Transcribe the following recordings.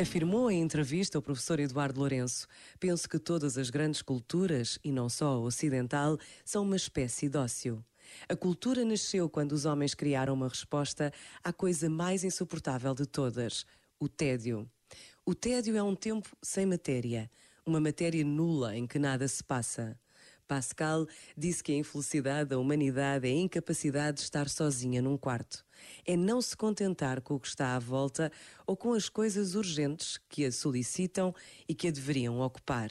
Afirmou em entrevista o professor Eduardo Lourenço: Penso que todas as grandes culturas, e não só a ocidental, são uma espécie de ócio. A cultura nasceu quando os homens criaram uma resposta à coisa mais insuportável de todas: o tédio. O tédio é um tempo sem matéria, uma matéria nula em que nada se passa. Pascal disse que a infelicidade da humanidade é a incapacidade de estar sozinha num quarto. É não se contentar com o que está à volta ou com as coisas urgentes que a solicitam e que a deveriam ocupar.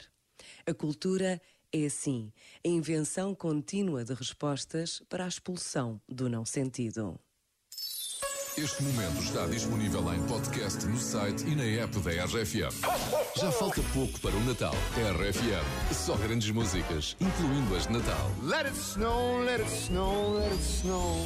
A cultura é assim, a invenção contínua de respostas para a expulsão do não sentido. Este momento está disponível em podcast no site e na app da RFM. Já falta pouco para o Natal. RFM, só grandes músicas, incluindo as de Natal. Let it snow, let it snow, let it snow.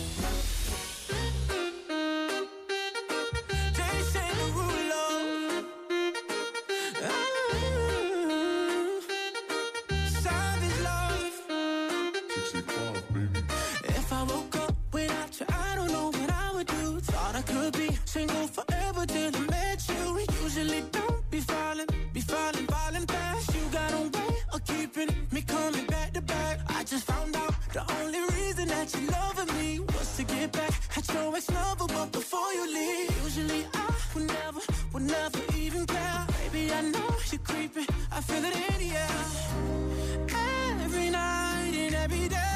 Could be single forever till I met you. Usually don't be falling, be falling, falling fast. You got a way of keeping me coming back to back. I just found out the only reason that you're loving me was to get back at your ex-lover. But before you leave, usually I would never, would never even care. Baby, I know you're creeping. I feel it in the air. Every night and every day.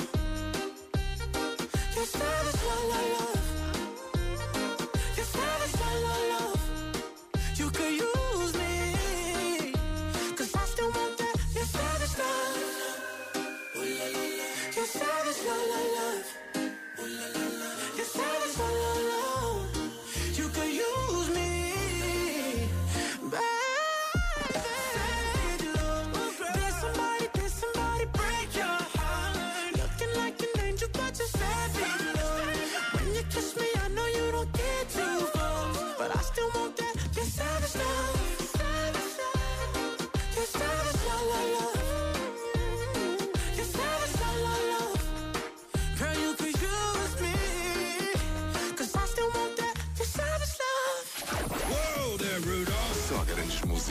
Savage love, love, love. Your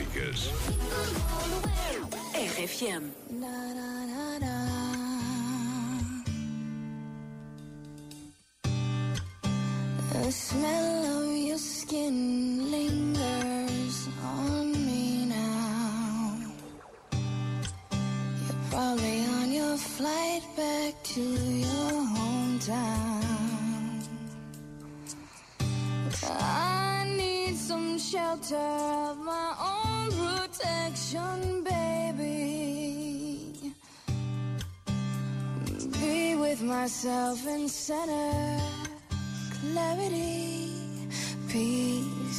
músicas. RFM. The smell of your skin lingers on me now. You're probably on your flight back to your hometown. I need some shelter of my own section, baby. Be with myself in center, clarity, peace.